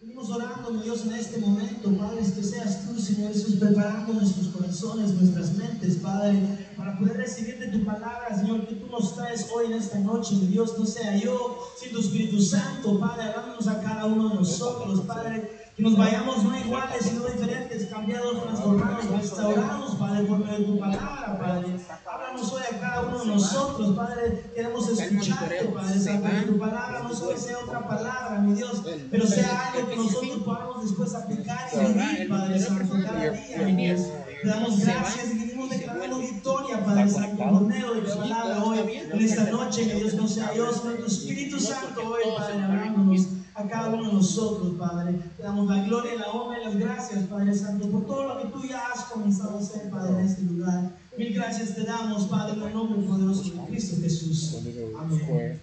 Venimos orando, mi Dios, en este momento, Padre, que seas tú, Señor Jesús, preparando nuestros corazones, nuestras mentes, Padre, para poder recibir de tu palabra, Señor, que tú nos traes hoy en esta noche, mi Dios, no sea yo, sino tu Espíritu Santo, Padre, hablándonos a cada uno de nosotros, Padre, que nos vayamos no iguales, sino diferentes, cambiados, transformados, restaurados, Padre, por medio de tu palabra, Padre. Háblanos hoy a cada uno de nosotros, Padre. Queremos escucharte, Padre. Que tu palabra no solo sea otra palabra, mi Dios, pero sea algo que nosotros podamos después aplicar y vivir, Padre Santo, cada día. Te damos gracias y venimos declarando victoria, Padre Santo, por medio de tu palabra hoy, en esta noche, que Dios no sea Dios, sino tu Espíritu Santo hoy, Padre, hablándonos a cada uno de nosotros, Padre. Te damos la gloria, la honra y las gracias, Padre Santo, por todo lo que tú ya has comenzado a hacer, Padre, en este lugar. Mil gracias te damos, Padre, en el nombre poderoso de Cristo Jesús. Amén.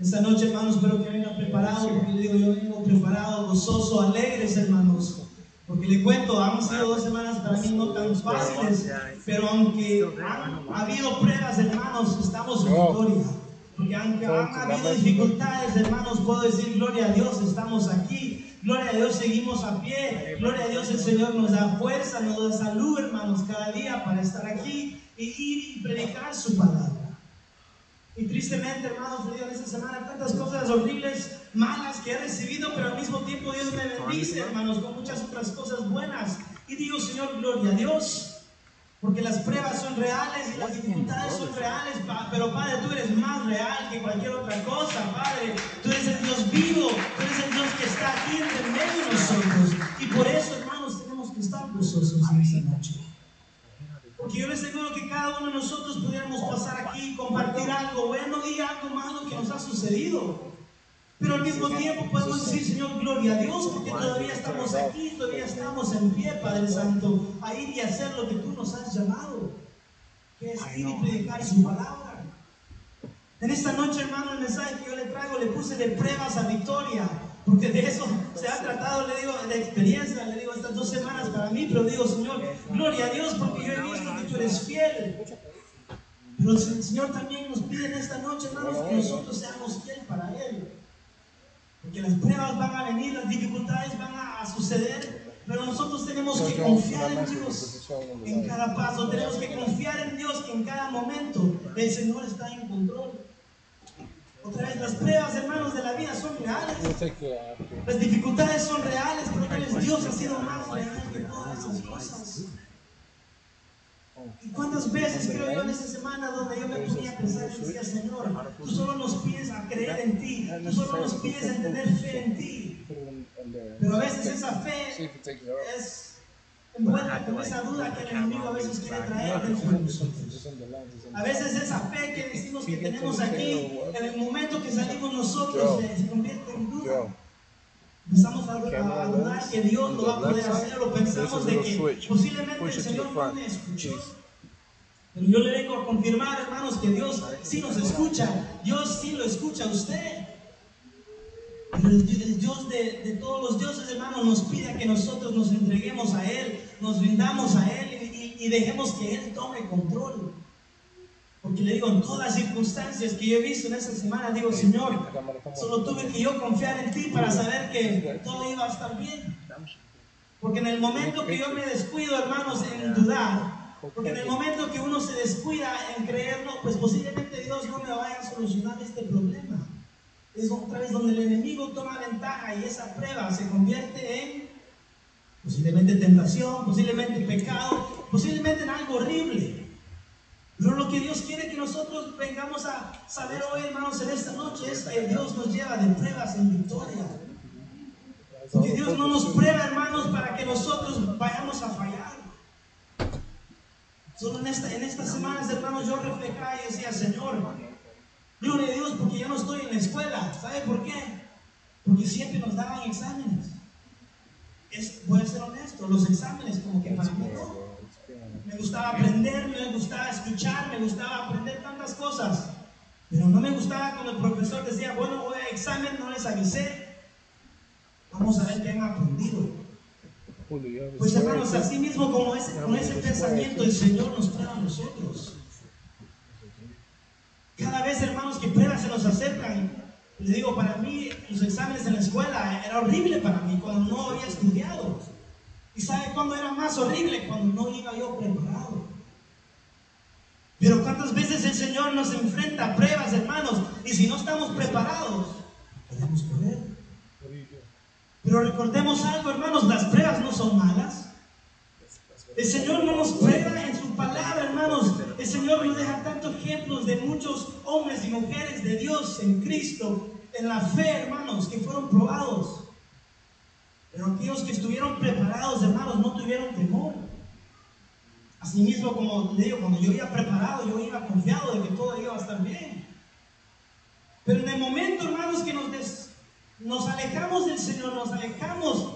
Esta noche, hermanos, espero que vengan preparados, porque digo, yo vengo preparado, gozoso, alegres, hermanos. Porque le cuento, han sido dos semanas para mí no tan fáciles, pero aunque han habido pruebas, hermanos, estamos en victoria. Porque aunque han habido dificultades, hermanos, puedo decir, gloria a Dios, estamos aquí. Gloria a Dios, seguimos a pie. Gloria a Dios, el Señor nos da fuerza, nos da salud, hermanos, cada día para estar aquí y ir y predicar su palabra. Y tristemente, hermanos, en esta semana tantas cosas horribles, malas que he recibido, hermanos, con muchas otras cosas buenas. Y digo, Señor, gloria a Dios. Porque las pruebas son reales y las dificultades son reales, pero Padre, tú eres más real que cualquier otra cosa, Padre. Tú eres el Dios vivo, tú eres el Dios que está aquí en medio de nosotros. Y por eso, hermanos, tenemos que estar gozosos en esta noche. Porque yo les aseguro que cada uno de nosotros pudiéramos pasar aquí y compartir algo bueno y algo malo que nos ha sucedido. Pero al mismo tiempo podemos decir, Señor, gloria a Dios, porque todavía estamos aquí, todavía estamos en pie, Padre Santo, a ir y hacer lo que tú nos has llamado, que es ir y predicar su palabra. En esta noche, hermano, el mensaje que yo le traigo le puse de pruebas a victoria, porque de eso se ha tratado, le digo, de experiencia, le digo, estas dos semanas para mí, pero digo, Señor, gloria a Dios, porque yo he visto que tú eres fiel. Pero el Señor también nos pide en esta noche, hermanos, que nosotros seamos fieles para Él. Porque las pruebas van a venir, las dificultades van a suceder, pero nosotros tenemos que confiar en Dios en cada paso, tenemos que confiar en Dios que en cada momento el Señor está en control. Otra vez, las pruebas, hermanos, de la vida son reales. Las dificultades son reales, pero Dios ha sido más real que todas esas cosas. ¿Y cuántas veces creo yo en esta semana donde yo me ponía a pensar y decía, Señor, tú solo nos pides creer en ti, tú solo nos pides a tener fe en ti. Pero a veces esa fe es envuelta con esa duda que el enemigo a veces quiere traer dentro de nosotros. A veces esa fe que decimos que tenemos aquí, en el momento que salimos nosotros, se convierte en duda. Empezamos a, dudar que Dios lo va a poder hacer o pensamos de que posiblemente el Señor no me escuchó. Pero yo le vengo a confirmar, hermanos, que Dios sí nos escucha. Dios sí lo escucha a usted. Pero el, Dios de, de, todos los dioses, hermanos, nos pide que nosotros nos entreguemos a Él, nos rindamos a Él y, y dejemos que Él tome control. Porque le digo, en todas las circunstancias que yo he visto en esta semana, digo, Señor, solo tuve que yo confiar en ti para saber que todo iba a estar bien. Porque en el momento que yo me descuido, hermanos, en dudar, porque en el momento que uno se descuida en creerlo, pues posiblemente Dios no me vaya a solucionar este problema. Es otra vez donde el enemigo toma ventaja y esa prueba se convierte en posiblemente tentación, posiblemente pecado, posiblemente en algo horrible. Pero lo que Dios quiere que nosotros vengamos a saber hoy, hermanos, en esta noche es que Dios nos lleva de pruebas en victoria. Porque Dios no nos prueba, hermanos, para que nosotros vayamos a fallar. Solo en, esta, en estas semanas, hermanos, yo reflejaba y decía, Señor, gloria a Dios porque ya no estoy en la escuela. ¿Sabe por qué? Porque siempre nos daban exámenes. Es, voy a ser honesto, los exámenes como que para mí me gustaba aprender, me gustaba escuchar, me gustaba aprender tantas cosas. Pero no me gustaba cuando el profesor decía, bueno, voy a examen, no les avisé. Vamos a ver qué han aprendido. Pues hermanos, así mismo como ese, con ese pensamiento el Señor nos prueba a nosotros. Cada vez, hermanos, que pruebas se nos acercan, Le digo, para mí los exámenes en la escuela era horrible para mí cuando no había estudiado. ¿Y sabe cuándo era más horrible? Cuando no iba yo preparado. Pero cuántas veces el Señor nos enfrenta a pruebas, hermanos, y si no estamos preparados, podemos correr. Pero recordemos algo, hermanos, las pruebas no son malas. El Señor no nos prueba en su palabra, hermanos. El Señor nos deja tantos ejemplos de muchos hombres y mujeres de Dios en Cristo, en la fe, hermanos, que fueron probados. Pero aquellos que estuvieron preparados, hermanos, no tuvieron temor. Asimismo, como le digo, cuando yo iba preparado, yo iba confiado de que todo iba a estar bien. Pero en el momento, hermanos, que nos, nos alejamos del Señor, nos alejamos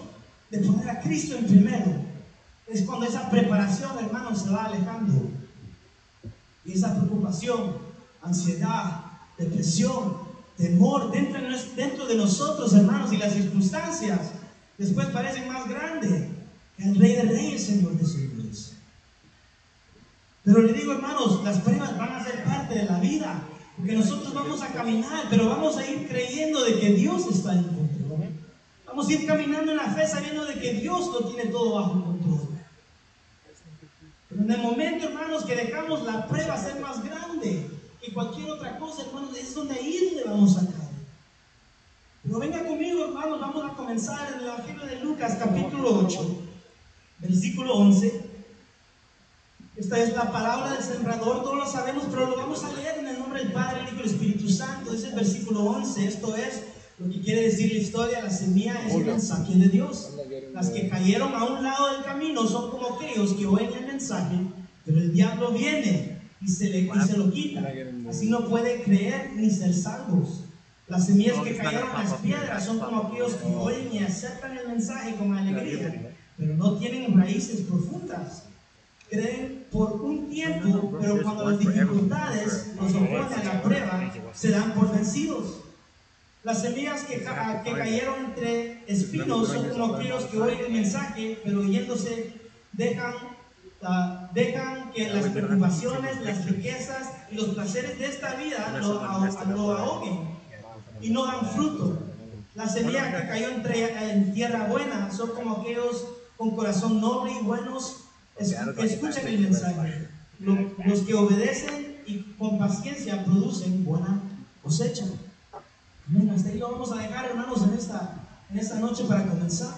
de poner a Cristo en primero, es cuando esa preparación, hermanos, se va alejando. Y esa preocupación, ansiedad, depresión, temor dentro de, dentro de nosotros, hermanos, y las circunstancias, después parecen más grandes que el Rey de Reyes, Señor de Señores. Pero le digo, hermanos, las pruebas van a ser parte de la vida, porque nosotros vamos a caminar, pero vamos a ir creyendo de que Dios está en control. Vamos a ir caminando en la fe sabiendo de que Dios lo tiene todo bajo control. Pero en el momento, hermanos, que dejamos la prueba ser más grande que cualquier otra cosa, hermanos, es donde ahí le vamos a caer. Pero venga conmigo, hermanos, vamos a comenzar en el Evangelio de Lucas, capítulo 8, versículo 11. Esta es la palabra del sembrador, todos lo sabemos, pero lo vamos a leer en el nombre del Padre, el Hijo y el Espíritu Santo. Es el versículo 11. Esto es lo que quiere decir la historia, la semilla es el mensaje de Dios. Las que cayeron a un lado del camino son como aquellos que oyen el mensaje, pero el diablo viene y se, le, y se lo quita. Así no puede creer ni ser salvos. Las semillas que cayeron a las piedras son como aquellos que oyen y aceptan el mensaje con alegría, pero no tienen raíces profundas. Creen por un tiempo, pero cuando las dificultades nos oponen a prueba, se dan por vencidos. Las semillas que, que cayeron entre espinos son como aquellos que oyen el mensaje, pero oyéndose dejan, uh, dejan que las preocupaciones, las riquezas y los placeres de esta vida lo, lo ahoguen y no dan fruto. La semilla que cayó entre, en tierra buena son como aquellos con corazón noble y buenos que escuchan el mensaje. Los que obedecen y con paciencia producen buena cosecha. Bueno, hasta ahí lo vamos a dejar, hermanos, en esta, en esta noche para comenzar.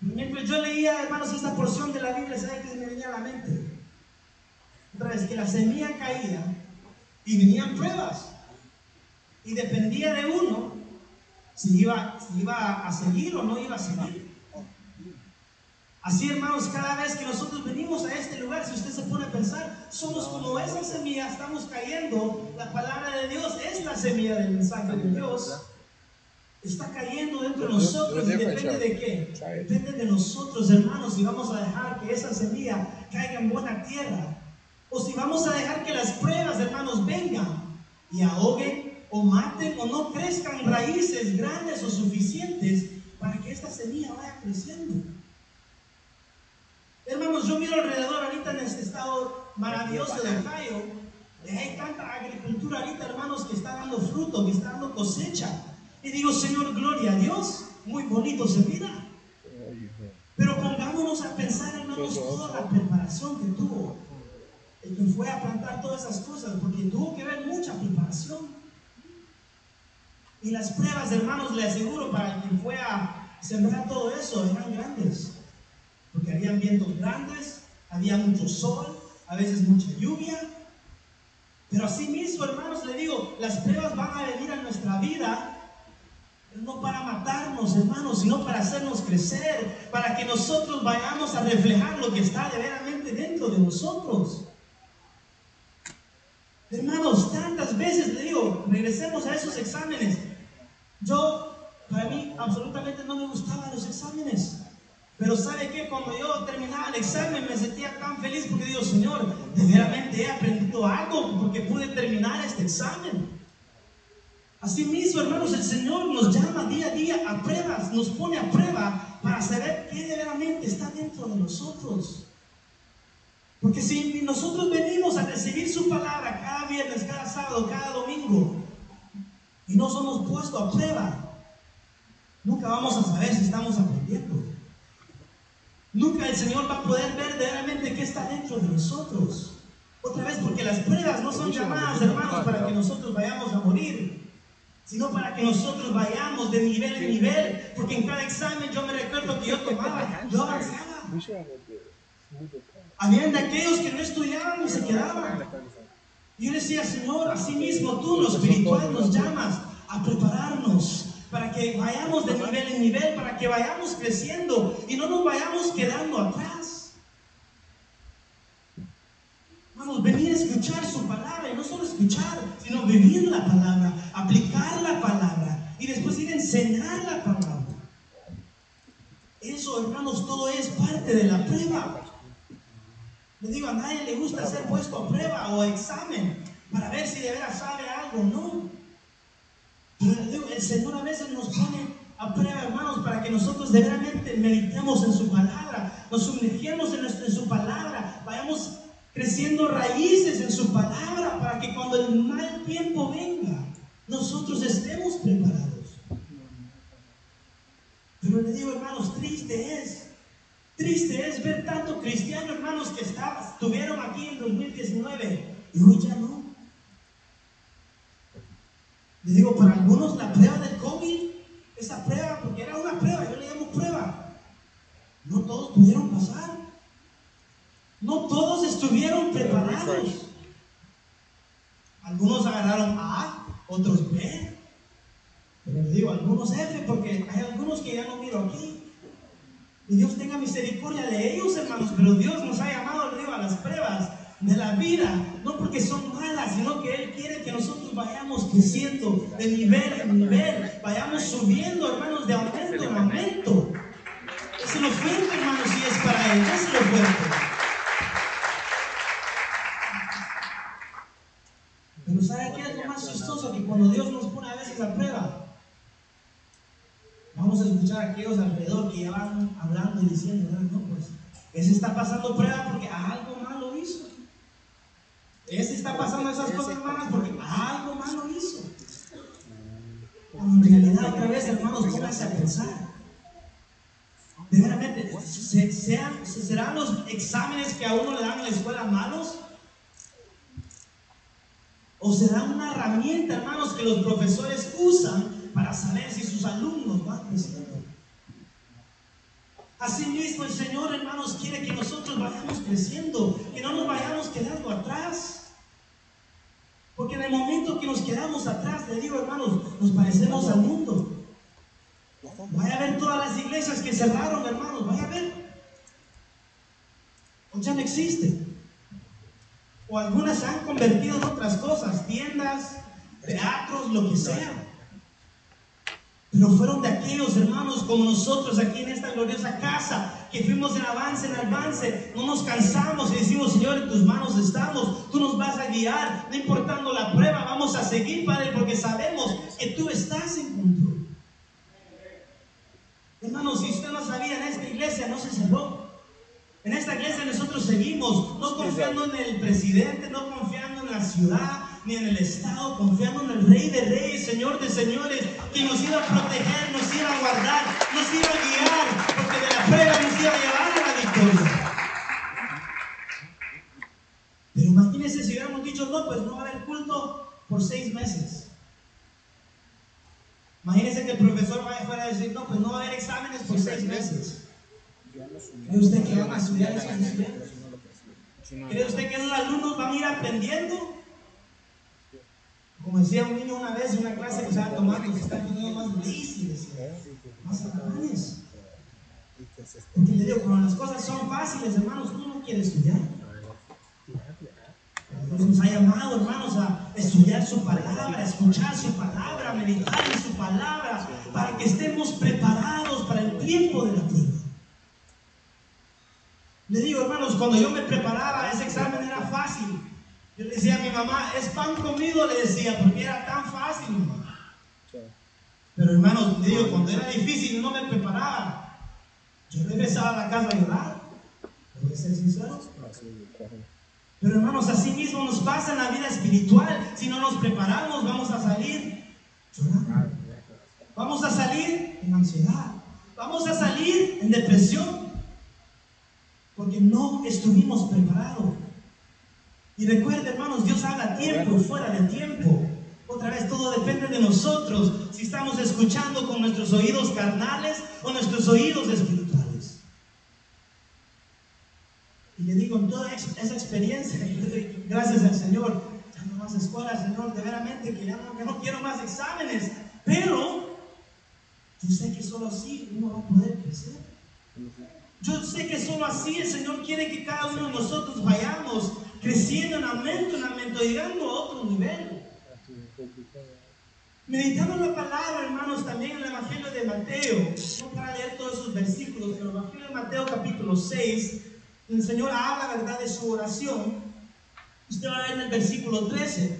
Mientras yo leía, hermanos, esta porción de la Biblia, ¿sabe qué me venía a la mente? Otra vez, que la semilla caía y venían pruebas. Y dependía de uno si iba, si iba a seguir o no iba a seguir. Así, hermanos, cada vez que nosotros venimos a este lugar, si usted se pone a pensar, somos como esa semilla, estamos cayendo. La palabra de Dios es la semilla del mensaje de Dios. Está cayendo dentro de nosotros y depende de qué? Depende de nosotros, hermanos, si vamos a dejar que esa semilla caiga en buena tierra. O si vamos a dejar que las pruebas, hermanos, vengan y ahoguen o maten o no crezcan raíces grandes o suficientes para que esta semilla vaya creciendo. Hermanos, yo miro alrededor ahorita en este estado maravilloso de Ohio. Hay tanta agricultura ahorita, hermanos, que está dando fruto, que está dando cosecha. Y digo, Señor, gloria a Dios. Muy bonito se mira. Pero pongámonos a pensar, hermanos, toda la preparación que tuvo el que fue a plantar todas esas cosas, porque tuvo que ver mucha preparación. Y las pruebas, hermanos, le aseguro, para el que fue a sembrar todo eso, eran grandes porque habían vientos grandes, había mucho sol, a veces mucha lluvia. Pero así mismo, hermanos, le digo, las pruebas van a venir a nuestra vida, no para matarnos, hermanos, sino para hacernos crecer, para que nosotros vayamos a reflejar lo que está de veramente dentro de nosotros. Hermanos, tantas veces le digo, regresemos a esos exámenes. Yo, para mí, absolutamente no me gustaban los exámenes. Pero ¿sabe qué? Cuando yo terminaba el examen me sentía tan feliz porque digo, Señor, verdaderamente he aprendido algo porque pude terminar este examen. Así mismo, hermanos, el Señor nos llama día a día a pruebas, nos pone a prueba para saber qué verdaderamente está dentro de nosotros. Porque si nosotros venimos a recibir su palabra cada viernes, cada sábado, cada domingo, y no somos puestos a prueba, nunca vamos a saber si estamos aprendiendo. Nunca el Señor va a poder ver verdaderamente qué está dentro de nosotros. Otra vez, porque las pruebas no son llamadas, hermanos, para que nosotros vayamos a morir, sino para que nosotros vayamos de nivel en nivel. Porque en cada examen yo me recuerdo que yo tomaba, yo avanzaba. Habían de aquellos que no estudiaban y se quedaban. Y yo decía, Señor, así mismo tú, lo espiritual, nos llamas a prepararnos para que vayamos de nivel en nivel, para que vayamos creciendo y no nos vayamos quedando atrás. Vamos, venir a escuchar su palabra y no solo escuchar, sino vivir la palabra, aplicar la palabra y después ir a enseñar la palabra. Eso, hermanos, todo es parte de la prueba. Le digo, a nadie le gusta ser puesto a prueba o examen para ver si de veras sabe algo, no. El Señor a veces nos pone a prueba, hermanos, para que nosotros de veramente meditemos en su palabra, nos sumergamos en, en su palabra, vayamos creciendo raíces en su palabra, para que cuando el mal tiempo venga, nosotros estemos preparados. Pero le digo, hermanos, triste es Triste es ver tanto cristiano, hermanos, que estuvieron aquí en 2019 y hoy ya no. Le digo, para algunos la prueba del COVID, esa prueba, porque era una prueba, yo le llamo prueba, no todos pudieron pasar. No todos estuvieron preparados. Algunos agarraron A, otros B. Pero le digo, algunos F, porque hay algunos que ya no miro aquí. Y Dios tenga misericordia de ellos, hermanos. Pero Dios nos ha llamado, digo, a las pruebas de la vida. No porque son malas, sino que Él quiere que nosotros vayamos creciendo de nivel en nivel. Vayamos subiendo, hermanos, de aumento en aumento. Es lo fuerte, hermanos, si es para Él. Es lo fuerte. Pero ¿sabe qué es lo más chistoso? Que cuando Dios nos pone a veces a prueba, Vamos a escuchar a aquellos alrededor que ya van hablando y diciendo, no, pues, ese está pasando prueba porque algo malo. Ese está pasando esas cosas malas porque algo malo hizo. en realidad, otra vez, hermanos, pónganse a pensar. De veramente, sean, ¿serán los exámenes que a uno le dan en la escuela malos? ¿O será una herramienta, hermanos, que los profesores usan para saber si sus alumnos van creciendo. Asimismo, el Señor, hermanos, quiere que nosotros vayamos creciendo, que no nos vayamos quedando atrás. Porque en el momento que nos quedamos atrás, le digo, hermanos, nos parecemos al mundo. Vaya a ver todas las iglesias que cerraron, hermanos, vaya a ver. O ya no existe. O algunas se han convertido en otras cosas, tiendas, teatros, lo que sea. Pero fueron de aquellos hermanos como nosotros aquí en esta gloriosa casa, que fuimos en avance, en avance, no nos cansamos y decimos, Señor, en tus manos estamos, tú nos vas a guiar, no importando la prueba, vamos a seguir, Padre, porque sabemos que tú estás en control. Hermanos, si usted no sabía, en esta iglesia no se cerró. En esta iglesia nosotros seguimos, no confiando en el presidente, no confiando en la ciudad, ni en el Estado, confiando en el Rey de Reyes, Señor de Señores, que nos iba a proteger, nos iba a guardar, nos iba a guiar, porque de la prueba nos iba a llevar a la victoria. Pero imagínense si hubiéramos dicho, no, pues no va a haber culto por seis meses. Imagínense que el profesor vaya fuera a decir, no, pues no va a haber exámenes por seis meses. ¿Cree usted que van a estudiar esos estudiantes? ¿Cree usted que los alumnos van a ir aprendiendo? Como decía un niño una vez en una clase que estaba tomando, se están poniendo más difíciles, más alemanes. Porque le digo, cuando las cosas son fáciles, hermanos, uno no quiere estudiar. Dios nos ha llamado, hermanos, a estudiar su palabra, a escuchar su palabra, a meditar en su palabra, para que estemos preparados para el tiempo de la prueba. Le digo, hermanos, cuando yo me preparaba, ese examen era fácil. Yo le decía a mi mamá, es pan comido, le decía, porque era tan fácil, Pero hermanos, le digo, cuando era difícil no me preparaba. Yo regresaba a la casa a llorar. ¿Puede ser sincero? Pero hermanos, así mismo nos pasa en la vida espiritual. Si no nos preparamos, vamos a salir llorando. Vamos a salir en ansiedad. Vamos a salir en depresión. Porque no estuvimos preparados. Y recuerda, hermanos, Dios habla a tiempo y fuera de tiempo. Otra vez, todo depende de nosotros. Si estamos escuchando con nuestros oídos carnales o nuestros oídos espirituales. Y le digo, en toda esa experiencia, gracias al Señor, ya no más escuela, Señor, de veramente que que no quiero más exámenes. Pero yo sé que solo así uno va a poder crecer. Yo sé que solo así el Señor quiere que cada uno de nosotros vayamos creciendo en aumento, en aumento, llegando a otro nivel. Meditando la palabra, hermanos, también en el Evangelio de Mateo, no para leer todos esos versículos, pero el Evangelio de Mateo capítulo 6, el Señor habla, ¿verdad?, de su oración. Usted va a ver en el versículo 13.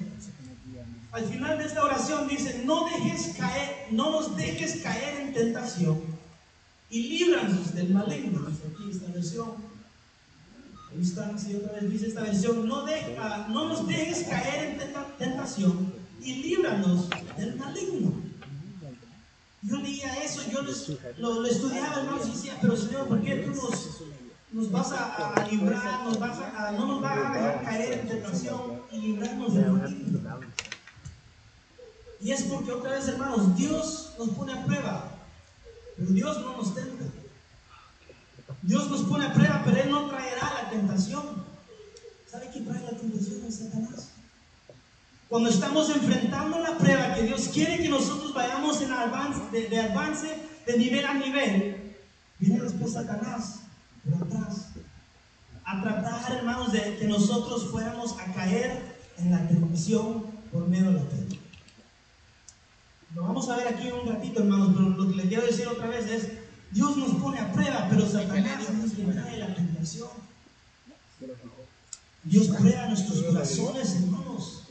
Al final de esta oración dice, no dejes caer, no nos dejes caer en tentación y líbranos del maligno. Aquí esta versión Ahí está, si otra vez dice esta versión, no, deja, no nos dejes caer en tentación y líbranos del maligno. Yo leía eso, yo lo, estudiaba, hermanos, y decía, pero Señor, ¿por qué tú nos, vas a, librar, no nos vas a dejar caer en tentación y librarnos del maligno? Y es porque otra vez, hermanos, Dios nos pone a prueba, pero Dios no nos tenta. Dios nos pone a prueba, pero Él no traerá la tentación. ¿Sabe qué trae la tentación a Satanás? Cuando estamos enfrentando la prueba que Dios quiere que nosotros vayamos en avance, de, avance de nivel a nivel, viene después Satanás por atrás a tratar, hermanos, de que nosotros fuéramos a caer en la tentación por medio de la fe. Lo vamos a ver aquí un ratito, hermanos, pero lo que les quiero decir otra vez es Dios nos pone a prueba, pero Satanás quien trae la tentación. Dios prueba nuestros corazones, hermanos.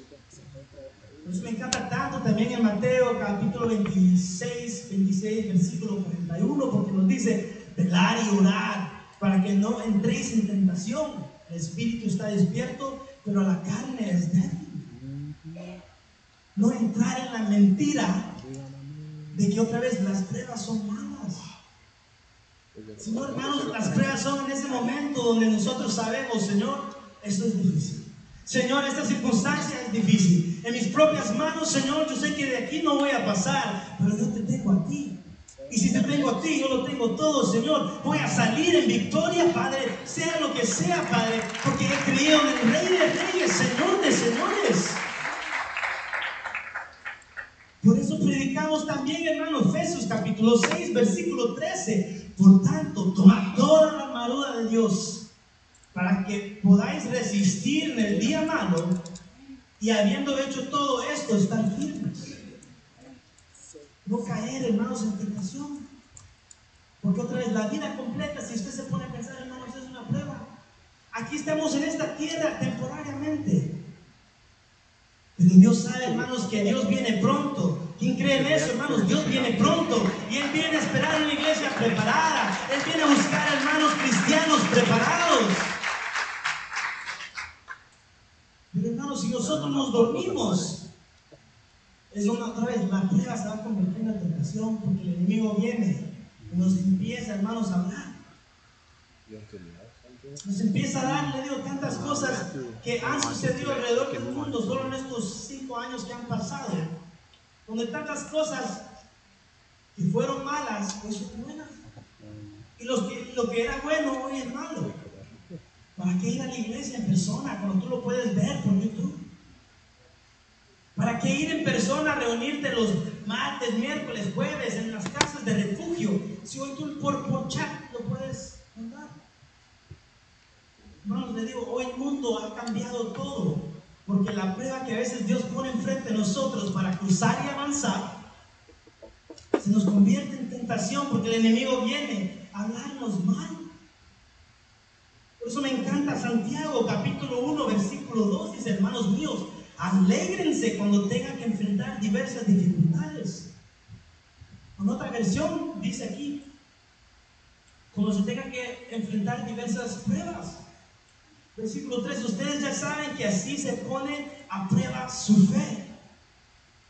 Por eso me encanta tanto también en Mateo capítulo 26, 26, versículo 41, porque nos dice, velar y orar para que no entréis en tentación. El espíritu está despierto, pero la carne es débil. No entrar en la mentira de que otra vez las pruebas son malas. Señor, hermanos, las pruebas son en ese momento donde nosotros sabemos, Señor, esto es difícil. Señor, esta circunstancia es difícil. En mis propias manos, Señor, yo sé que de aquí no voy a pasar, pero yo te tengo a ti. Y si te tengo a ti, yo lo tengo todo, Señor. Voy a salir en victoria, Padre, sea lo que sea, Padre, porque he creído en el Rey de Reyes, Señor de Señores. Por eso predicamos también, hermano, Efesios capítulo 6, versículo 13. Por tanto, tomad toda la armadura de Dios para que podáis resistir en el día malo y habiendo hecho todo esto, estar firmes. No caer, hermanos, en tentación. Porque otra vez, la vida completa, si usted se pone a pensar, hermanos, es una prueba. Aquí estamos en esta tierra temporariamente. Pero Dios sabe, hermanos, que Dios viene pronto. ¿Quién cree en eso, hermanos? Dios viene pronto. Y Él viene a esperar una iglesia preparada. Él viene a buscar hermanos cristianos preparados. Pero hermanos, si nosotros nos dormimos, es una otra vez, la prueba se va a convertir en la tentación porque el enemigo viene y nos empieza, hermanos, a hablar. Nos empieza a dar, le digo, tantas cosas que han sucedido alrededor del mundo solo en estos cinco años que han pasado. Donde tantas cosas que fueron malas, hoy son buenas. Y lo que era bueno hoy es malo. ¿Para qué ir a la iglesia en persona cuando tú lo puedes ver por YouTube? ¿Para qué ir en persona a reunirte los martes, miércoles, jueves en las casas de refugio? Si hoy tú por, por chat lo puedes mandar. Hermanos, le digo, hoy el mundo ha cambiado todo. Porque la prueba que a veces Dios pone enfrente de nosotros para cruzar y avanzar, se nos convierte en tentación porque el enemigo viene a hablarnos mal. Por eso me encanta Santiago capítulo 1 versículo 2, dice hermanos míos, alégrense cuando tengan que enfrentar diversas dificultades. En otra versión dice aquí, cuando se tengan que enfrentar diversas pruebas. Versículo 3, ustedes ya saben que así se pone a prueba su fe.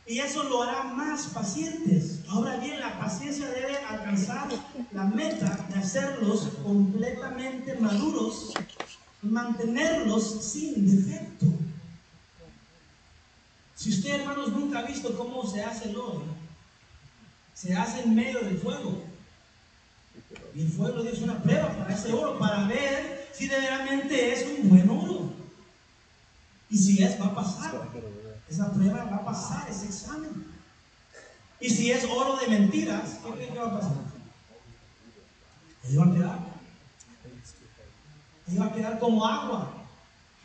Y eso lo hará más pacientes. Ahora bien, la paciencia debe alcanzar la meta de hacerlos completamente maduros, mantenerlos sin defecto. Si usted, hermanos, nunca ha visto cómo se hace el oro, se hace en medio del fuego. Y el fuego es una prueba para ese oro, para ver si de verdaderamente es un buen oro. Y si es, va a pasar. Esa prueba va a pasar, ese examen. Y si es oro de mentiras, ¿qué creen que va a pasar? Ahí va a quedar. Ahí va a quedar como agua.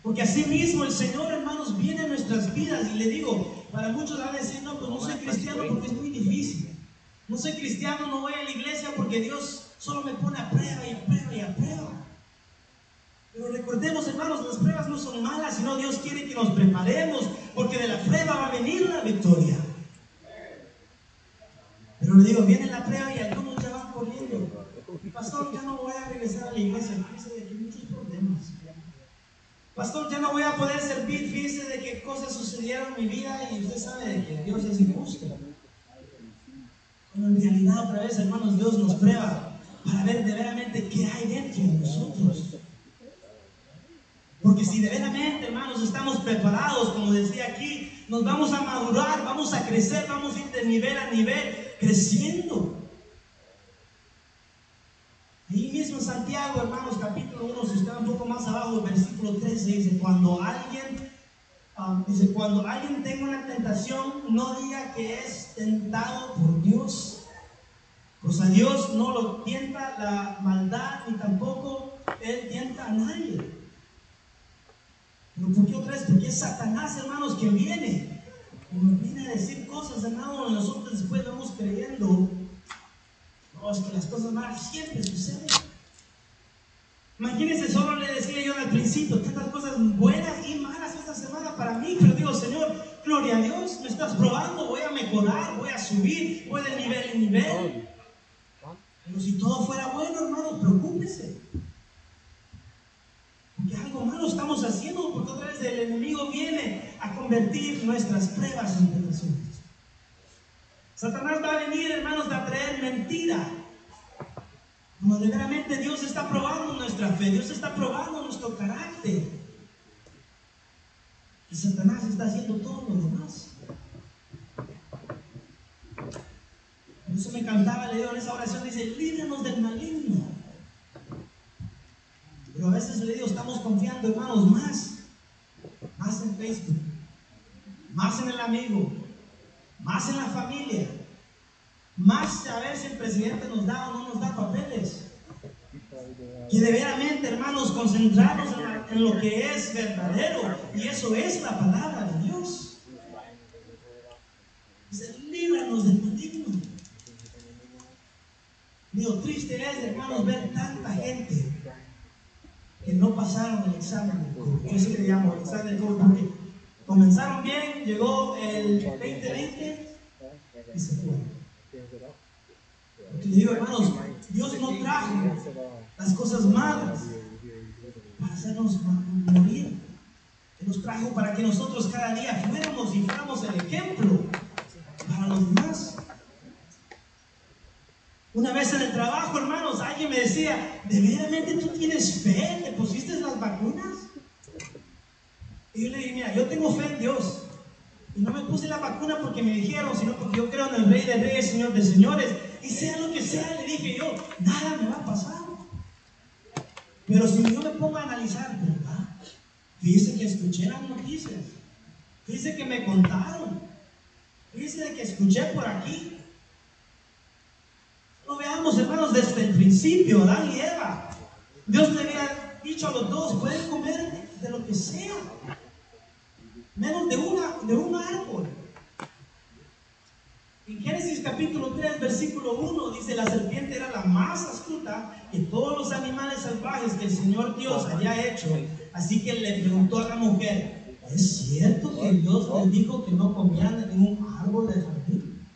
Porque así mismo el Señor, hermanos, viene a nuestras vidas. Y le digo, para muchos van a decir, no, pues no soy cristiano porque es muy difícil. No soy cristiano, no voy a la iglesia porque Dios solo me pone a prueba y a prueba y a prueba. Pero recordemos, hermanos, las pruebas no son malas, sino Dios quiere que nos preparemos, porque de la prueba va a venir la victoria. Pero le digo, viene la prueba y algunos ya van corriendo. Pastor, ya no voy a regresar a la iglesia, fíjese de que hay muchos problemas. Pastor, ya no voy a poder servir, fíjese de qué cosas sucedieron en mi vida y usted sabe de que Dios es injusto. Pero en realidad, otra vez, hermanos, Dios nos prueba para ver de veramente qué hay dentro de nosotros. Porque si de veramente, hermanos, estamos preparados, como decía aquí, nos vamos a madurar, vamos a crecer, vamos a ir de nivel a nivel, creciendo. Ahí mismo Santiago, hermanos, capítulo 1, si está un poco más abajo, versículo 13, dice, cuando alguien, um, dice, cuando alguien tenga una tentación, no diga que es tentado por Dios. Pues a Dios no lo tienta la maldad, ni tampoco Él tienta a nadie. Pero ¿por qué otra vez? Porque es Satanás, hermanos, que viene. Y nos viene a decir cosas, hermanos, nosotros después vamos creyendo. No, es que las cosas malas siempre suceden. Imagínense, solo le decía yo al principio, tantas cosas buenas y malas esta semana para mí, pero digo, Señor, gloria a Dios, me estás probando, voy a mejorar, voy a subir, voy de nivel en nivel. Pero si todo fuera bueno, hermanos, preocúpese. Algo malo estamos haciendo, porque otra vez el enemigo viene a convertir nuestras pruebas en tentaciones. Satanás va a venir, hermanos, a traer mentira. Como verdaderamente Dios está probando nuestra fe, Dios está probando nuestro carácter. Y Satanás está haciendo todo lo demás. Por eso me encantaba leer esa oración, dice, líbranos del maligno. A veces le digo, estamos confiando, hermanos, más. Más en Facebook. Más en el amigo. Más en la familia. Más a ver si el presidente nos da o no nos da papeles. Que de veramente, hermanos, concentrarnos en, en lo que es verdadero. Y eso es la palabra de Dios. Dice, líbranos del maligno. Digo, triste es, hermanos, ver tanta gente que no pasaron el examen del COVID. Yo sí le llamo el examen del COVID porque comenzaron bien, llegó el 2020 y se fue. Porque digo, hermanos, Dios no trajo las cosas malas para hacernos morir. Él nos trajo para que nosotros cada día fuéramos y fuéramos el ejemplo para los demás. Una vez en el trabajo, hermanos, alguien me decía, ¿de veramente tú tienes fe? ¿Te pusiste las vacunas? Y yo le dije, mira, yo tengo fe en Dios. Y no me puse la vacuna porque me dijeron, sino porque yo creo en el Rey de Reyes, Señor de Señores. Y sea lo que sea, le dije yo, nada me va a pasar. Pero si yo me pongo a analizar, ¿verdad? Fíjese que escuché las noticias. Fíjese que me contaron. Fíjese que escuché por aquí. Lo veamos, hermanos, desde el principio, Adán y Eva. Dios le había dicho a los dos, pueden comer de lo que sea, menos de, una, de un árbol. En Génesis capítulo 3, versículo 1 dice, la serpiente era la más astuta que todos los animales salvajes que el Señor Dios había hecho. Así que le preguntó a la mujer, ¿es cierto que Dios les dijo que no comían de un árbol de jardín?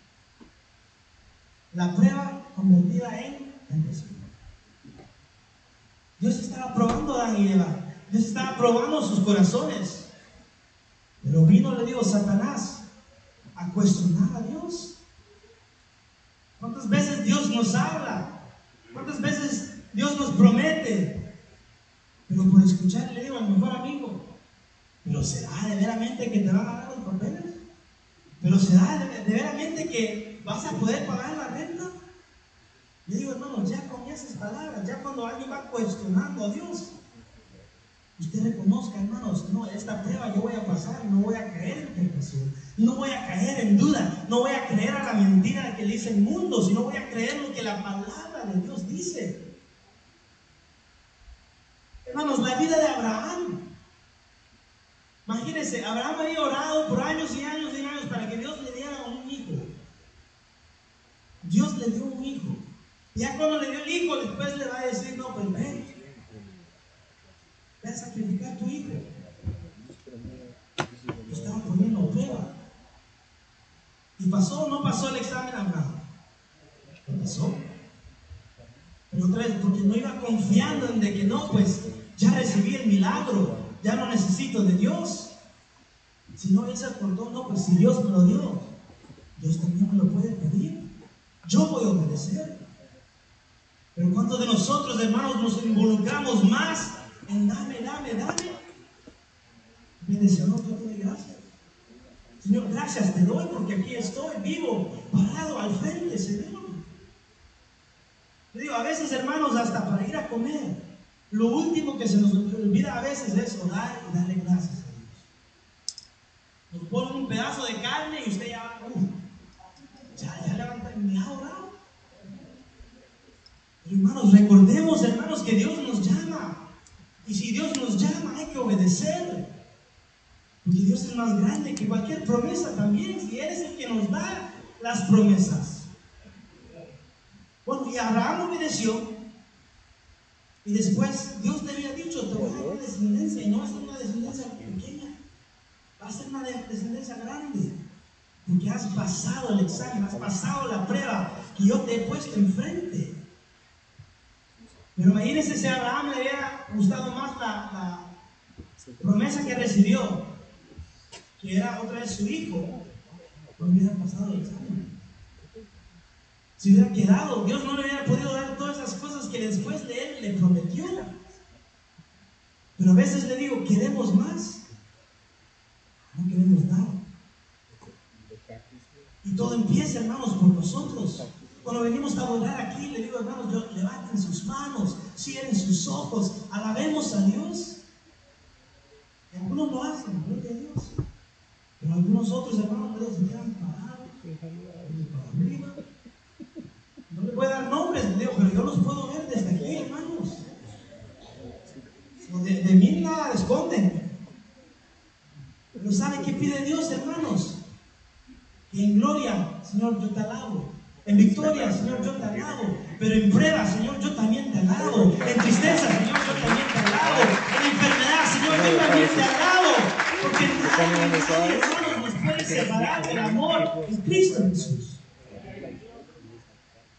La prueba convertida en bendición. Dios estaba probando a Adán y Eva. Dios estaba probando sus corazones. Pero vino, le digo, Satanás a cuestionar a Dios? ¿Cuántas veces Dios nos habla? ¿Cuántas veces Dios nos promete? Pero por escuchar le digo al mejor amigo, pero será de veramente que te van a dar los papeles? ¿Pero será de veramente que vas a poder pagar la renta? Le digo, hermano, ya con esas palabras, ya cuando alguien va cuestionando a Dios, usted reconozca, hermanos, no, esta prueba yo voy a pasar, no voy a caer en tentación, no voy a caer en duda, no voy a creer a la mentira que le dice el mundo, sino voy a creer lo que la palabra de Dios dice. Hermanos, la vida de Abraham. Imagínense, Abraham había orado por años y años y años para que Dios le diera un hijo. Dios le dio un hijo. Ya cuando le dio el hijo, después le va a decir, no, pues ven, ve a sacrificar a tu hijo. Lo estaban poniendo a prueba. ¿Y pasó o no pasó el examen Abraham? ¿Lo pasó? Pero otra vez, porque no iba confiando en de que no, pues ya recibí el milagro, ya no necesito de Dios. Si no, él se acordó, no, pues si Dios me lo dio, Dios también me lo puede pedir. Yo voy a obedecer. Pero ¿cuántos de nosotros, hermanos, nos involucramos más en dame, dame, dame? Me decía, no, yo te doy gracias. Señor, gracias te doy porque aquí estoy vivo, parado al frente, Señor. Te digo, a veces, hermanos, hasta para ir a comer, lo último que se nos olvida a veces es orar y darle gracias a Dios. Nos ponen un pedazo de carne y usted ya va, uf, ya, ya levanta, me ha orado. Hermanos, recordemos, hermanos, que Dios nos llama. Y si Dios nos llama, hay que obedecer. Porque Dios es más grande que cualquier promesa también. Si Él es el que nos da las promesas. Bueno, y Abraham obedeció. Y después Dios le había dicho, te voy a dar una descendencia. Y no va a ser una descendencia pequeña. Va a ser una descendencia grande. Porque has pasado el examen, has pasado la prueba que yo te he puesto enfrente. Pero imagínense si a Abraham le había gustado más la, la promesa que recibió, que era otra vez su hijo, no hubiera pasado el examen. Si hubiera quedado, Dios no le hubiera podido dar todas esas cosas que después de él le prometió. Pero a veces le digo, queremos más. No queremos nada. Y todo empieza, hermanos, por nosotros. Cuando venimos a adorar aquí, le digo, hermanos, yo, levanten sus manos, cierren sus ojos, alabemos a Dios. Y algunos lo hacen, gloria a Dios. Pero algunos otros hermanos se quedan parados, para arriba. No le voy dar nombres, digo, pero yo los puedo ver desde aquí, hermanos. De, mí nada esconden. Pero ¿sabe qué pide Dios, hermanos? Que en gloria, Señor, yo te alabo. En victoria, Señor, yo te alabo. Pero en prueba, Señor, yo también te alabo. En tristeza, Señor, yo también te alabo. En enfermedad, Señor, yo también te alabo. Porque nadie, hermanos, nos puede separar del amor en Cristo Jesús.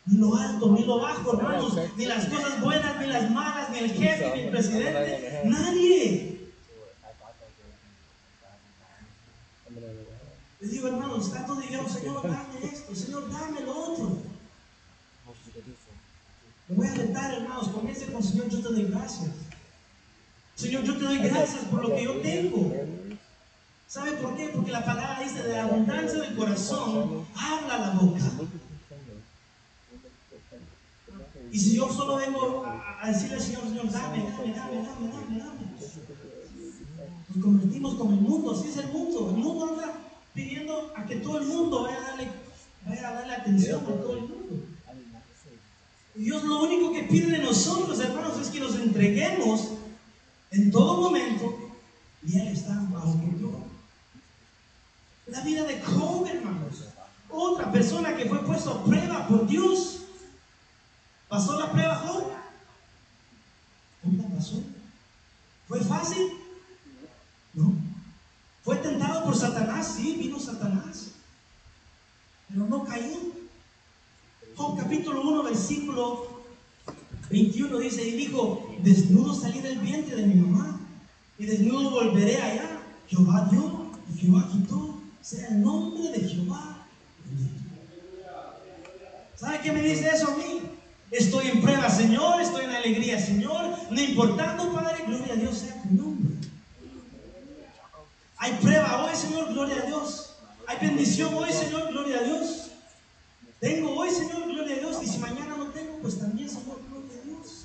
Ni lo alto, ni lo bajo, hermanos. Ni las cosas buenas, ni las malas, ni el jefe, ni el presidente. Nadie. Les digo, hermanos, todo digamos, Señor, dame esto, Señor, dame lo otro. Me voy a alentar, hermanos, comience con Señor, yo te doy gracias. Señor, yo te doy gracias por lo que yo tengo. ¿Sabe por qué? Porque la palabra dice, de la abundancia del corazón, habla la boca. Y si yo solo vengo a, a decirle al Señor, Señor, dame, dame, dame, dame, dame, dame. Nos convertimos como el mundo, así es el mundo. El mundo anda pidiendo a que todo el mundo vaya a darle, vaya a darle atención a todo el mundo. Dios lo único que pide de nosotros, hermanos, es que nos entreguemos en todo momento y Él está bajo control. La vida de Job, hermanos. Otra persona que fue puesto a prueba por Dios. ¿Pasó la prueba Job? ¿Cómo la pasó? ¿Fue fácil? No. ¿Fue tentado por Satanás? Sí, vino Satanás. Pero no cayó. Job capítulo 1, versículo 21 dice, y dijo, desnudo salí del vientre de mi mamá, y desnudo volveré allá. Jehová dio y Jehová quitó. sea el nombre de Jehová. ¿Sabe qué me dice eso a mí? Estoy en prueba, Señor, estoy en alegría, Señor, no importando, Padre, gloria a Dios sea tu nombre. Hay prueba hoy, Señor, gloria a Dios. Hay bendición hoy, Señor, gloria a Dios. Tengo hoy, Señor, gloria a Dios. Y si mañana no tengo, pues también, Señor, gloria a Dios.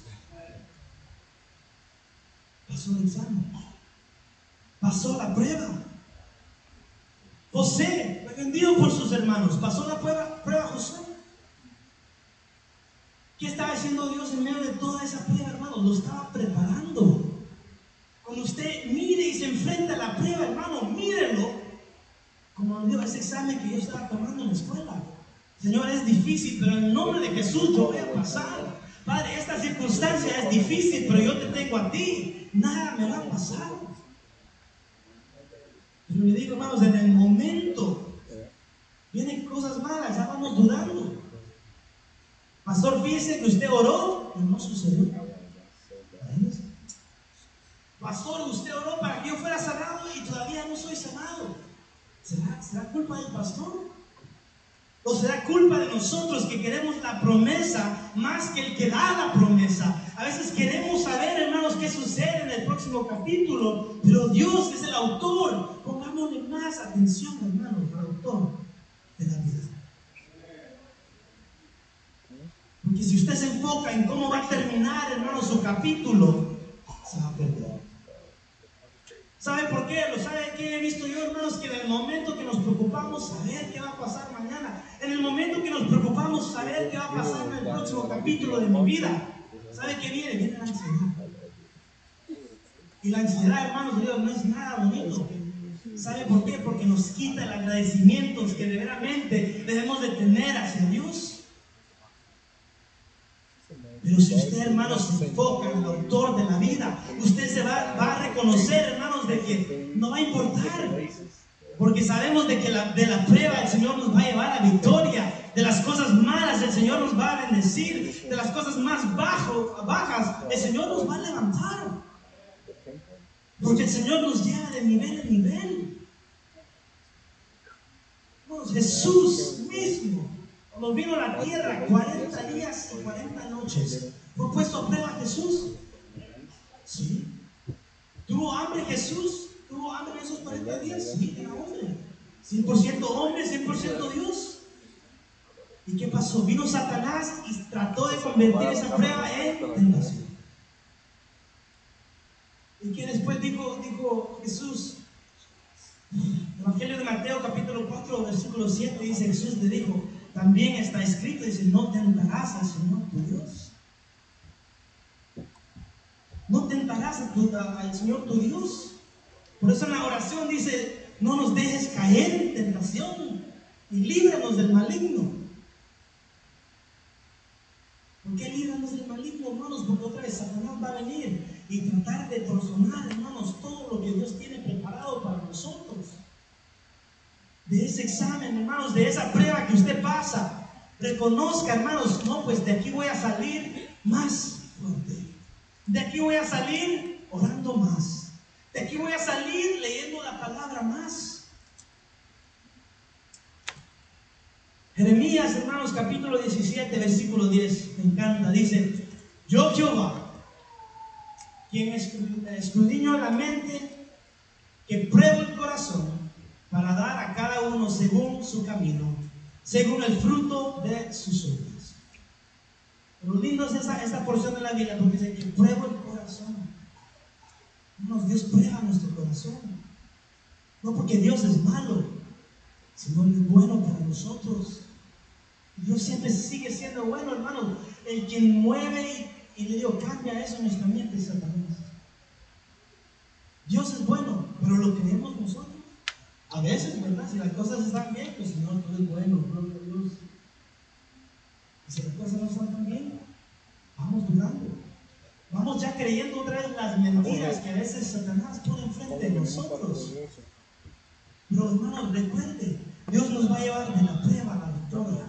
Pasó el examen. Pasó la prueba. José, defendido por sus hermanos, pasó la prueba, prueba José. ¿Qué estaba haciendo Dios en medio de toda esa prueba, hermanos? Lo estaba preparando. Cuando usted mire y se enfrenta a la prueba, hermano, mírenlo. Como dio ese examen que yo estaba tomando en la escuela. Señor, es difícil, pero en nombre de Jesús yo voy a pasar. Padre, esta circunstancia es difícil, pero yo te tengo a ti. Nada me va a pasar. Pero le digo, hermanos, en el momento vienen cosas malas, ya vamos dudando. Pastor, fíjese que usted oró y no sucedió. Pastor, usted oró para que yo fuera sanado y todavía no soy sanado. ¿Será, ¿Será culpa del pastor? ¿O será culpa de nosotros que queremos la promesa más que el que da la promesa? A veces queremos saber, hermanos, qué sucede en el próximo capítulo, pero Dios es el autor. Pongámosle más atención, hermanos, al autor de la vida. Porque si usted se enfoca en cómo va a terminar, hermanos, su capítulo, se va a perder. ¿Sabe por qué? ¿Lo sabe qué he visto yo, hermanos? Que en el momento que nos preocupamos saber qué va a pasar mañana, en el momento que nos preocupamos saber qué va a pasar en el próximo capítulo de mi vida, ¿sabe qué viene? Viene la ansiedad. Y la ansiedad, hermanos, Dios, no es nada bonito. ¿Sabe por qué? Porque nos quita el agradecimiento que de veramente debemos de tener hacia Dios. Pero si usted, hermanos, se enfoca en el autor de la vida, usted se va, va a reconocer, hermanos, de que no va a importar. Porque sabemos de que la, de la prueba el Señor nos va a llevar a victoria. De las cosas malas el Señor nos va a bendecir. De las cosas más bajo, bajas el Señor nos va a levantar. Porque el Señor nos lleva de nivel en nivel. Jesús mismo cuando vino a la tierra 40 días y 40 noches, fue puesto prueba Jesús. ¿Sí? ¿Tuvo hambre Jesús? ¿Tuvo hambre en esos 40 días? Sí, era hombre. 100% hombre, 100% Dios. ¿Y qué pasó? Vino Satanás y trató de convertir esa prueba en tentación. ¿Y qué después dijo, dijo Jesús? Evangelio de Mateo capítulo 4 versículo 7 dice Jesús le dijo, también está escrito, dice, no tentarás al Señor tu Dios. No tentarás al Señor tu Dios. Por eso en la oración dice, no nos dejes caer en tentación y líbranos del maligno. ¿Por qué líbranos del maligno, hermanos? Porque otra vez Satanás va a venir y tratar de torsonar, hermanos, todo lo que Dios tiene preparado para nosotros de ese examen, hermanos, de esa prueba que usted pasa. Reconozca, hermanos, no, pues de aquí voy a salir más fuerte. De aquí voy a salir orando más. De aquí voy a salir leyendo la palabra más. Jeremías, hermanos, capítulo 17, versículo 10. Me encanta. Dice, yo Jehová, quien escudriño la mente, que pruebo el corazón para dar a cada uno según su camino, según el fruto de sus obras. Lo lindo es esta, porción de la Biblia porque dice que prueba el corazón. Dios prueba nuestro corazón. No porque Dios es malo, sino es bueno para nosotros. Dios siempre sigue siendo bueno, hermano. El quien mueve y, le digo, cambia eso en nuestra mente Satanás. Dios es bueno, pero lo creemos nosotros. A veces, ¿verdad? Si las cosas están bien, pues Señor, todo es bueno, gloria a Dios. Y si las cosas no están tan bien, vamos dudando. Vamos ya creyendo otra vez las mentiras que a veces Satanás pone enfrente de nosotros. Pero hermanos, recuerde, Dios nos va a llevar de la prueba a la victoria.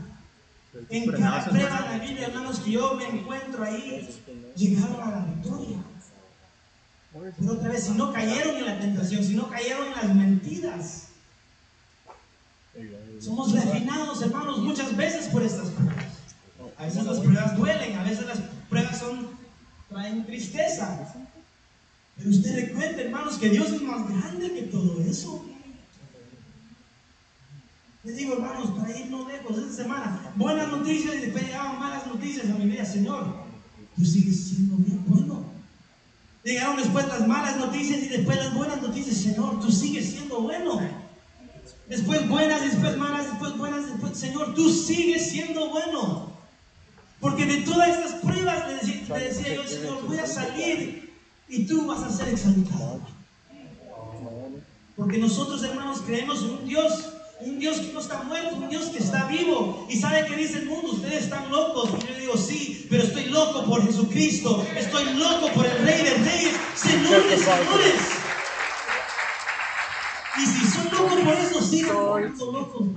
En cada prueba de la Biblia, hermanos, que yo me encuentro ahí, llegaron a la victoria. Pero otra vez, si no cayeron en la tentación, si no cayeron en las mentiras, Somos refinados, hermanos, muchas veces por estas pruebas. A veces las pruebas duelen, a veces las pruebas traen tristeza. Pero usted recuerde, hermanos, que Dios es más grande que todo eso. Les digo, hermanos, para irnos lejos esta semana, buenas noticias y después llegaban malas noticias a mi vida, Señor. Tú sigues siendo bien bueno. Llegaron después las malas noticias y después las buenas noticias, Señor, tú sigues siendo bueno. Después buenas, después malas, después buenas, después, Señor, tú sigues siendo bueno. Porque de todas estas pruebas le decía, le decía yo, Señor, voy a salir y tú vas a ser exaltado. Porque nosotros, hermanos, creemos en un Dios, un Dios que no está muerto, un Dios que está vivo. Y sabe que dice el mundo, ustedes están locos. Y yo digo, sí, pero estoy loco por Jesucristo. Estoy loco por el Rey de Reyes, Señor de Señores. Y si son locos por eso, sigan siendo locos.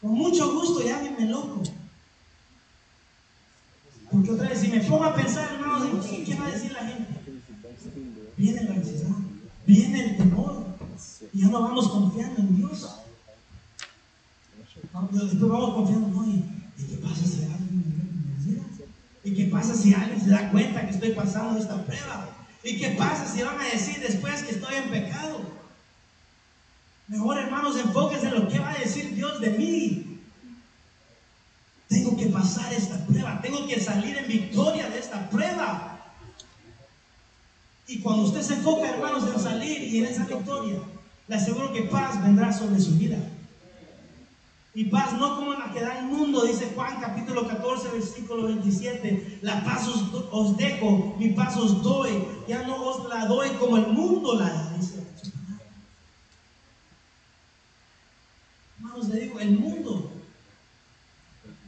Con mucho gusto, llámenme loco. Porque otra vez, si me pongo a pensar, hermanos, ¿qué va a decir la gente? Viene la ansiedad, viene el temor, y ya no vamos confiando en Dios. Después vamos confiando, no, ¿y, qué pasa si alguien me? ¿Y qué pasa si alguien se da cuenta que estoy pasando esta prueba? ¿Y qué pasa si van a decir después que estoy en pecado? Mejor, hermanos, enfóquense en lo que va a decir Dios de mí. Tengo que pasar esta prueba, tengo que salir en victoria de esta prueba. Y cuando usted se enfoca, hermanos, en salir y en esa victoria, le aseguro que paz vendrá sobre su vida. Y paz no como la que da el mundo, dice Juan capítulo 14, versículo 27. La paz os, dejo, mi paz os doy. Ya no os la doy como el mundo la da, dice. Hermanos, le digo, el mundo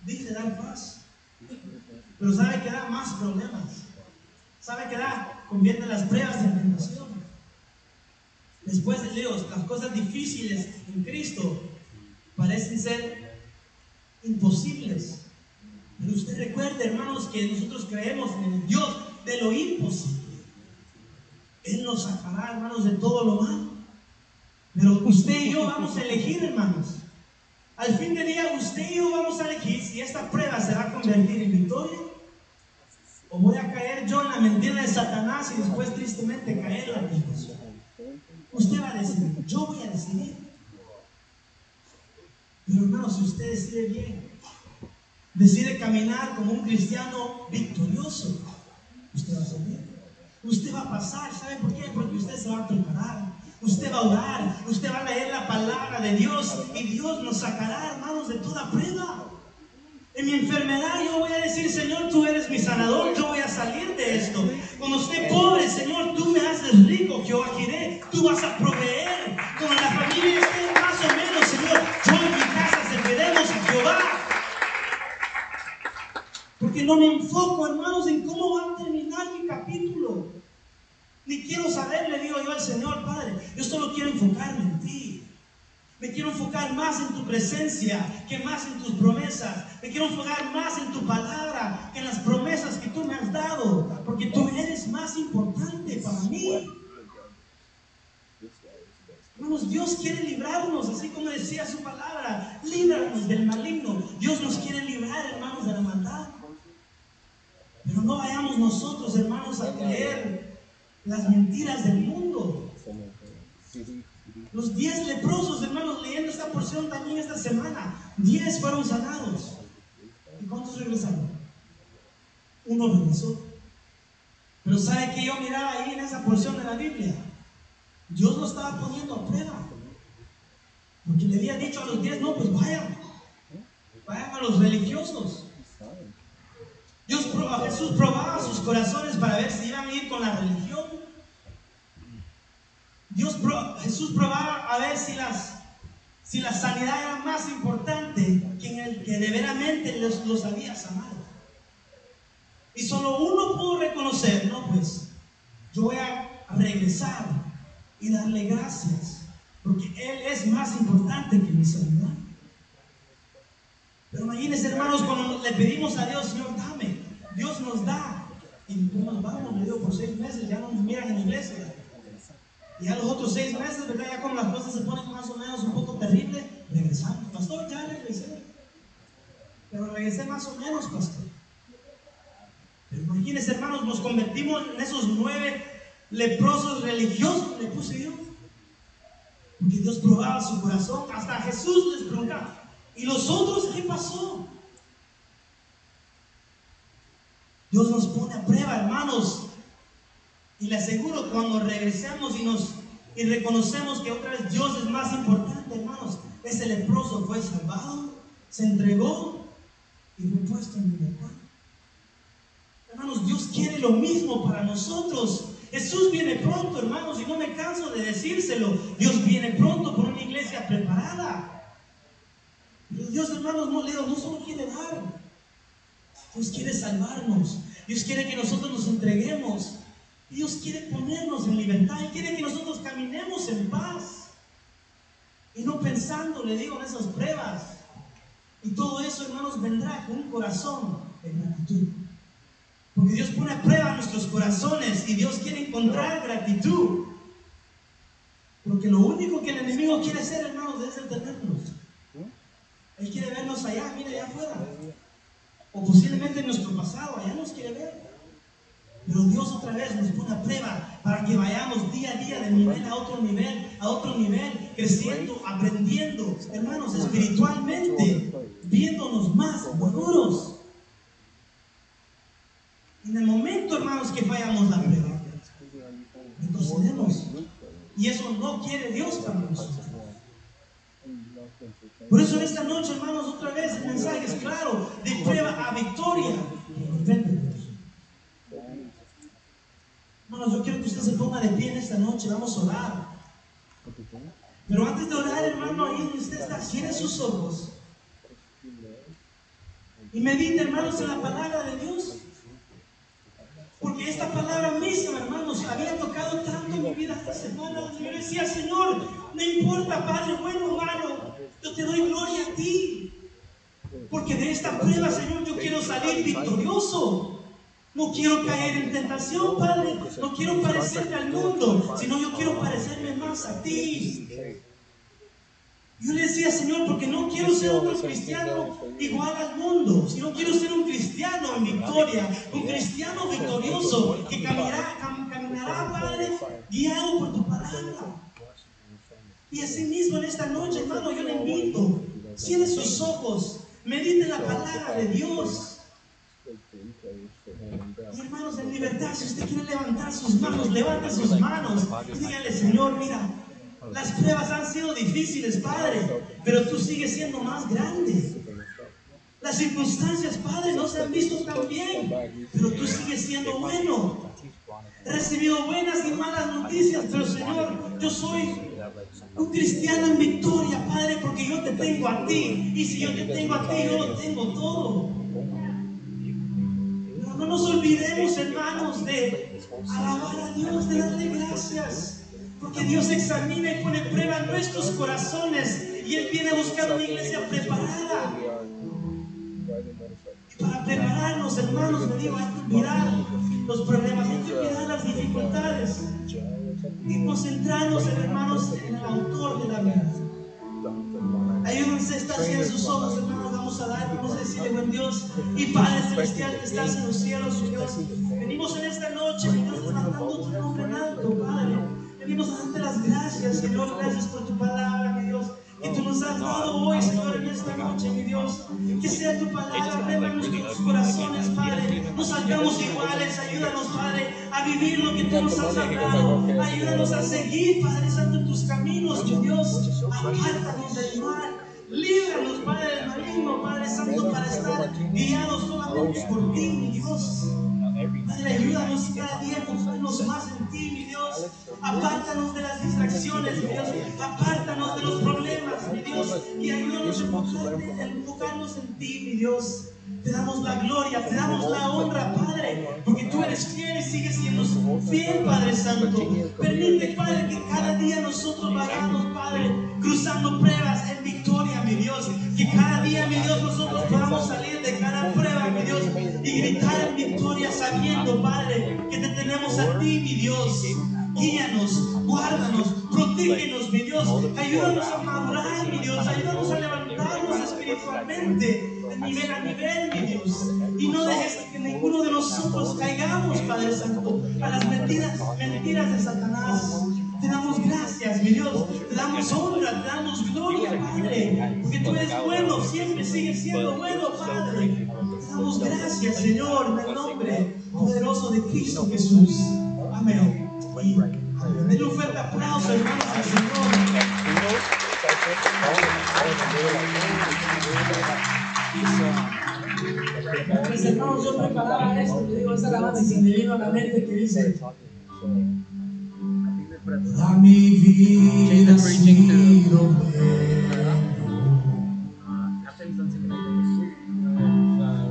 dice dar paz. Pero sabe que da más problemas. Sabe que da, convierte las pruebas en tentación. Después de Dios, las cosas difíciles en Cristo parecen ser imposibles. Pero usted recuerde, hermanos, que nosotros creemos en el Dios de lo imposible. Él nos sacará, hermanos, de todo lo malo. Pero usted y yo vamos a elegir, hermanos. Al fin de día, usted y yo vamos a elegir si esta prueba se va a convertir en victoria o voy a caer yo en la mentira de Satanás y después tristemente caer en la tentación. Usted va a decidir, yo voy a decidir. Pero hermano, si usted decide bien, decide caminar como un cristiano victorioso, usted va a bien. Usted va a pasar, ¿sabe por qué? Porque usted se va a preparar Usted va a orar, usted va a leer la palabra de Dios y Dios nos sacará, hermanos, de toda prueba. En mi enfermedad yo voy a decir, Señor, tú eres mi sanador, yo voy a salir de esto. Cuando esté pobre, Señor, tú me haces rico, Jehová Jiré, tú vas a proveer. Cuando la familia esté más o menos, Señor, yo en mi casa serviremos a Jehová. Porque no me enfoco, hermanos, en cómo va a terminar mi capítulo. Ni quiero saber, le digo yo al Señor, Padre, yo solo quiero enfocarme en ti. Me quiero enfocar más en tu presencia que más en tus promesas. Me quiero enfocar más en tu palabra que en las promesas que tú me has dado. Porque tú eres más importante para mí. Hermanos, Dios quiere librarnos, así como decía su palabra. Líbranos del maligno. Dios nos quiere librar, hermanos, de la maldad. Pero no vayamos nosotros, hermanos, a creer las mentiras del mundo. Los diez leprosos, hermanos, leyendo esta porción también esta semana, diez fueron sanados. ¿Y cuántos regresaron? Uno regresó. Pero ¿sabe que yo miraba ahí en esa porción de la Biblia? Dios lo estaba poniendo a prueba. Porque le había dicho a los diez, no, pues vayan. Vayan a los religiosos. Dios, Jesús probaba sus corazones para ver si iban a ir con la religión. Dios, Jesús probaba a ver si, las, si la sanidad era más importante que en el que de veramente los, los había sanado. Y solo uno pudo reconocer, no, pues yo voy a regresar y darle gracias, porque Él es más importante que mi sanidad. Pero imagínense, hermanos, cuando le pedimos a Dios, Señor, dame, Dios nos da. Y nos vamos, le digo, por seis meses ya no nos miran en la iglesia. Y a los otros seis meses, ¿verdad? Ya como las cosas se ponen más o menos un poco terribles regresamos. Pastor, ya regresé. Pero regresé más o menos, pastor. Pero imagínense, hermanos, nos convertimos en esos nueve leprosos religiosos, le puse yo. Porque Dios probaba su corazón. Hasta Jesús les preguntaba. ¿Y los otros qué pasó? Dios nos pone a prueba, hermanos. Y le aseguro, cuando regresemos y nos y reconocemos que otra vez Dios es más importante, hermanos, ese leproso fue salvado, se entregó y fue puesto en libertad. Hermanos, Dios quiere lo mismo para nosotros. Jesús viene pronto, hermanos, y no me canso de decírselo. Dios viene pronto por una iglesia preparada. Dios, hermanos, no, no solo quiere dar. Dios quiere salvarnos. Dios quiere que nosotros nos entreguemos. Dios quiere ponernos en libertad y quiere que nosotros caminemos en paz. Y no pensando, le digo, en esas pruebas. Y todo eso, hermanos, vendrá con un corazón de gratitud. Porque Dios pone a prueba nuestros corazones y Dios quiere encontrar gratitud. Porque lo único que el enemigo quiere hacer, hermanos, es detenernos. Él quiere vernos allá, mire allá afuera. O posiblemente en nuestro pasado, allá nos quiere ver. Pero Dios otra vez nos pone a prueba para que vayamos día a día de nivel a otro nivel, a otro nivel, creciendo, aprendiendo, hermanos, espiritualmente, viéndonos más maduros. En el momento, hermanos, que fallamos la prueba, retrocedemos. Y eso no quiere Dios para nosotros. Por eso en esta noche, hermanos, otra vez el mensaje es claro, de prueba a victoria. Hermanos, yo quiero que usted se ponga de pie en esta noche, vamos a orar. Pero antes de orar, hermano, ahí donde usted está, cierre sus ojos. Y medite, hermanos, en la palabra de Dios. Porque esta palabra misma, hermanos, había tocado tanto mi vida esta semana. Yo decía, Señor, no importa, Padre, bueno o malo, yo te doy gloria a ti. Porque de esta prueba, Señor, yo quiero salir victorioso. No quiero caer en tentación, Padre. No quiero parecerme al mundo, sino yo quiero parecerme más a ti. Yo le decía, Señor, porque no quiero ser otro cristiano igual al mundo, sino quiero ser un cristiano en victoria, un cristiano victorioso que caminará, caminará Padre, guiado por tu palabra. Y así mismo en esta noche, hermano, yo le invito, cierre sus ojos, medite la palabra de Dios. Y hermanos, en libertad, si usted quiere levantar sus manos, levante sus manos dígale, Señor, mira, las pruebas han sido difíciles, Padre, pero tú sigues siendo más grande. Las circunstancias, Padre, no se han visto tan bien, pero tú sigues siendo bueno. He recibido buenas y malas noticias, pero Señor, yo soy un cristiano en victoria, Padre, porque yo te tengo a ti. Y si yo te tengo a ti, yo lo tengo todo. Pero no nos olvidemos, hermanos, de alabar a Dios, de darle gracias. Porque Dios examina y pone prueba en nuestros corazones y Él viene a buscar una iglesia preparada. para prepararnos, hermanos, me digo, hay que mirar los problemas, hay que mirar las dificultades y concentrarnos, hermanos, en el autor de la vida. Ayúdense a estar en sus ojos, hermanos. Vamos a dar, vamos a decirle, buen Dios y Padre Celestial que estás en los cielos, Dios. Venimos en esta noche, Dios, levantando tu nombre en alto, Padre. Venimos a darte las gracias, Señor. Gracias por tu palabra, mi Dios. Que tú nos has dado hoy, Señor, en esta noche, mi Dios. Que sea tu palabra, prueba nuestros corazones, Padre. No salgamos iguales. Ayúdanos, Padre, a vivir lo que tú nos has hablado. Ayúdanos a seguir, Padre Santo, tus caminos, mi Dios. Apártanos del mal. Líbranos, Padre del maligno, Padre Santo, para estar guiados solamente por ti, mi Dios. Padre, ayúdanos cada día a confiarnos más en ti, mi Dios. Apártanos de las distracciones, mi Dios. Apártanos de los problemas, mi Dios. Y ayúdanos a enfocarnos en ti, mi Dios. Te damos la gloria, te damos la honra, Padre, porque tú eres fiel y sigues siendo fiel, Padre Santo. Permite, Padre, que cada día nosotros vayamos, Padre, cruzando pruebas en victoria, mi Dios. Que cada día, mi Dios, nosotros podamos salir de cada prueba, mi Dios, y gritar en victoria sabiendo, Padre, que te tenemos a ti, mi Dios. Guíanos, guárdanos, Protégenos, mi Dios. Ayúdanos a madurar, mi Dios. Ayúdanos a levantarnos espiritualmente de nivel a nivel, mi Dios. Y no dejes que ninguno de nosotros caigamos, Padre Santo, a las mentiras, mentiras de Satanás. Te damos gracias, mi Dios. Te damos honra, te damos gloria, Padre. Porque tú eres bueno, siempre sigues siendo bueno, Padre. Te damos gracias, Señor, en el nombre poderoso de Cristo Jesús. Amén. Y denle un fuerte aplauso, hermanos, al Señor. Mis hermanos, yo preparaba esto, te digo, esa alabanza y se me vino a la mente que dice, Toda mi vida ha sido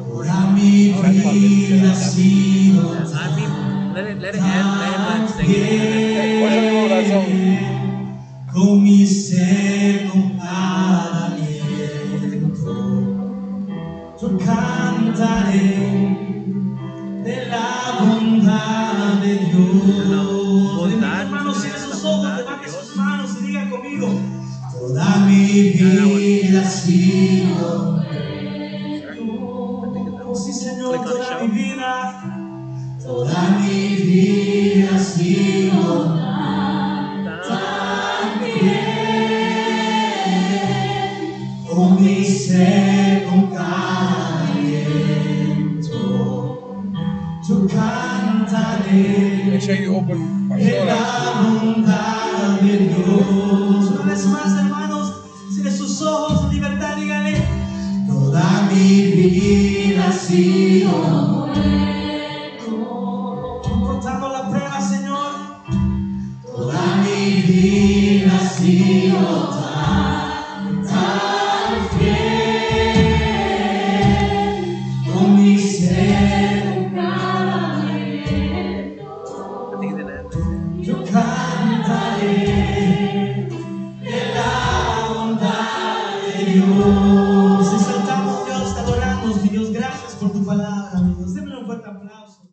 Toda mi vida ha sido mean, let it let it end, let it let him sing. Hoje a oração.